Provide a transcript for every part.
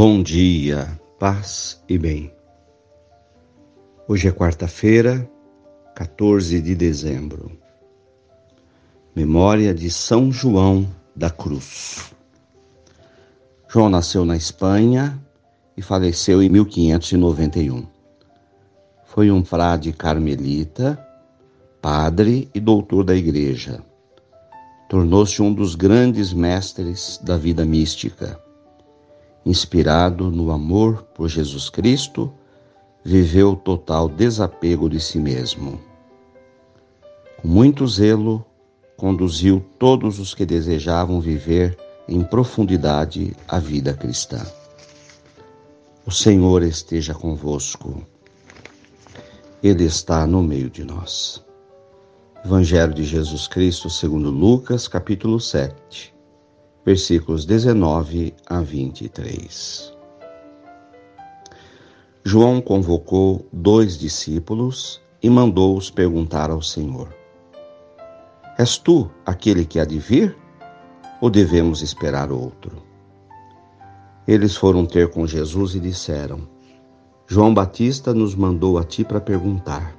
Bom dia, paz e bem. Hoje é quarta-feira, 14 de dezembro. Memória de São João da Cruz. João nasceu na Espanha e faleceu em 1591. Foi um frade carmelita, padre e doutor da Igreja. Tornou-se um dos grandes mestres da vida mística inspirado no amor por Jesus Cristo, viveu total desapego de si mesmo. Com muito zelo, conduziu todos os que desejavam viver em profundidade a vida cristã. O Senhor esteja convosco. Ele está no meio de nós. Evangelho de Jesus Cristo, segundo Lucas, capítulo 7 versículos 19 a 23. João convocou dois discípulos e mandou-os perguntar ao Senhor: És tu aquele que há de vir? Ou devemos esperar outro? Eles foram ter com Jesus e disseram: João Batista nos mandou a ti para perguntar: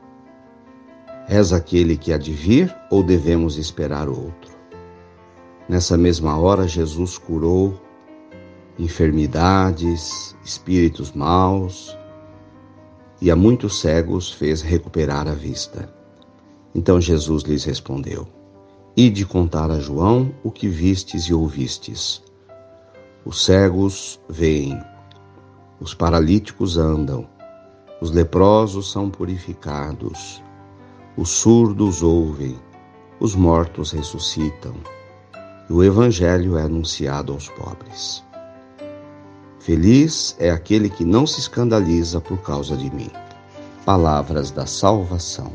És aquele que há de vir ou devemos esperar outro? Nessa mesma hora, Jesus curou enfermidades, espíritos maus e a muitos cegos fez recuperar a vista. Então Jesus lhes respondeu: Ide contar a João o que vistes e ouvistes. Os cegos veem, os paralíticos andam, os leprosos são purificados, os surdos ouvem, os mortos ressuscitam e o Evangelho é anunciado aos pobres. Feliz é aquele que não se escandaliza por causa de mim. Palavras da salvação.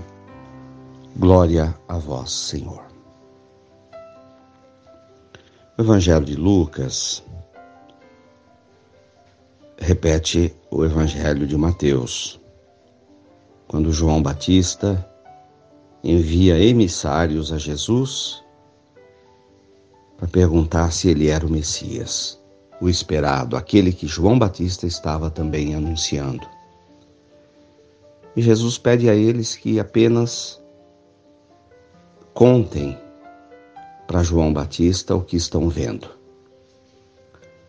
Glória a vós, Senhor. O Evangelho de Lucas repete o Evangelho de Mateus, quando João Batista envia emissários a Jesus para perguntar se ele era o Messias, o esperado, aquele que João Batista estava também anunciando. E Jesus pede a eles que apenas contem para João Batista o que estão vendo.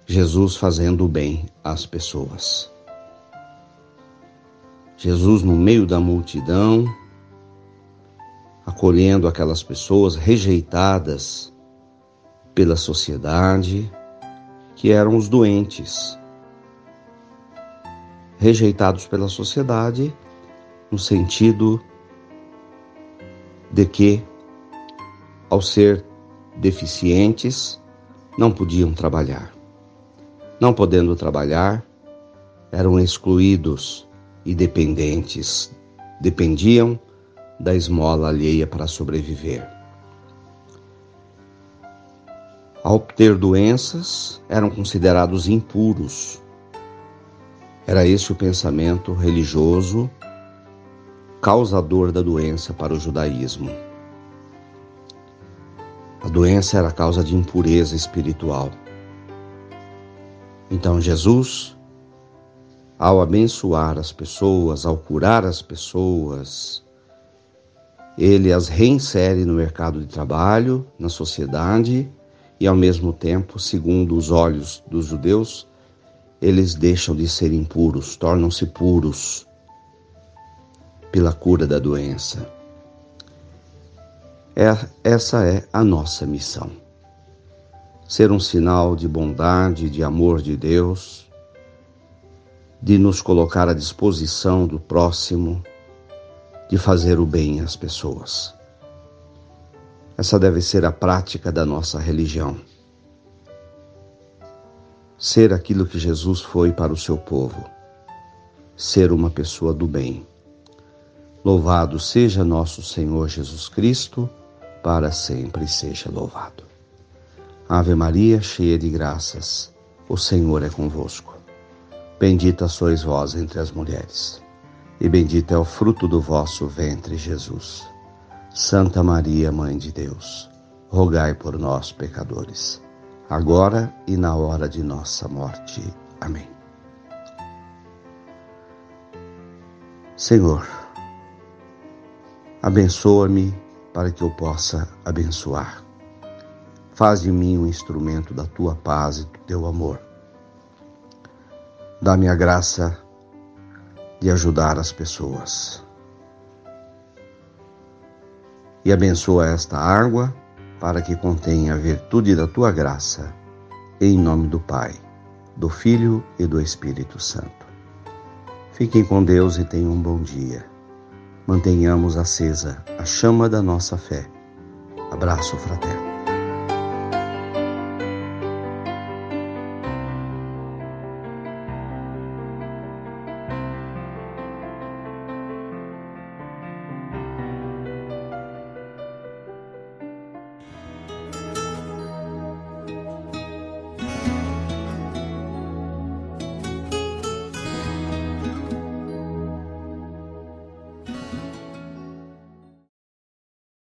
Jesus fazendo o bem às pessoas. Jesus no meio da multidão, acolhendo aquelas pessoas rejeitadas pela sociedade, que eram os doentes, rejeitados pela sociedade no sentido de que, ao ser deficientes, não podiam trabalhar. Não podendo trabalhar, eram excluídos e dependentes, dependiam da esmola alheia para sobreviver. Ao ter doenças, eram considerados impuros. Era esse o pensamento religioso causador da doença para o judaísmo. A doença era causa de impureza espiritual. Então Jesus, ao abençoar as pessoas, ao curar as pessoas, ele as reinsere no mercado de trabalho, na sociedade e ao mesmo tempo, segundo os olhos dos judeus, eles deixam de ser impuros, tornam-se puros pela cura da doença. É, essa é a nossa missão. Ser um sinal de bondade, de amor de Deus, de nos colocar à disposição do próximo, de fazer o bem às pessoas. Essa deve ser a prática da nossa religião. Ser aquilo que Jesus foi para o seu povo. Ser uma pessoa do bem. Louvado seja nosso Senhor Jesus Cristo, para sempre seja louvado. Ave Maria, cheia de graças, o Senhor é convosco. Bendita sois vós entre as mulheres, e bendito é o fruto do vosso ventre, Jesus. Santa Maria, Mãe de Deus, rogai por nós, pecadores, agora e na hora de nossa morte. Amém. Senhor, abençoa-me para que eu possa abençoar. Faz de mim um instrumento da tua paz e do teu amor. Dá-me a graça de ajudar as pessoas e abençoa esta água para que contenha a virtude da tua graça. Em nome do Pai, do Filho e do Espírito Santo. Fiquem com Deus e tenham um bom dia. Mantenhamos acesa a chama da nossa fé. Abraço fraterno.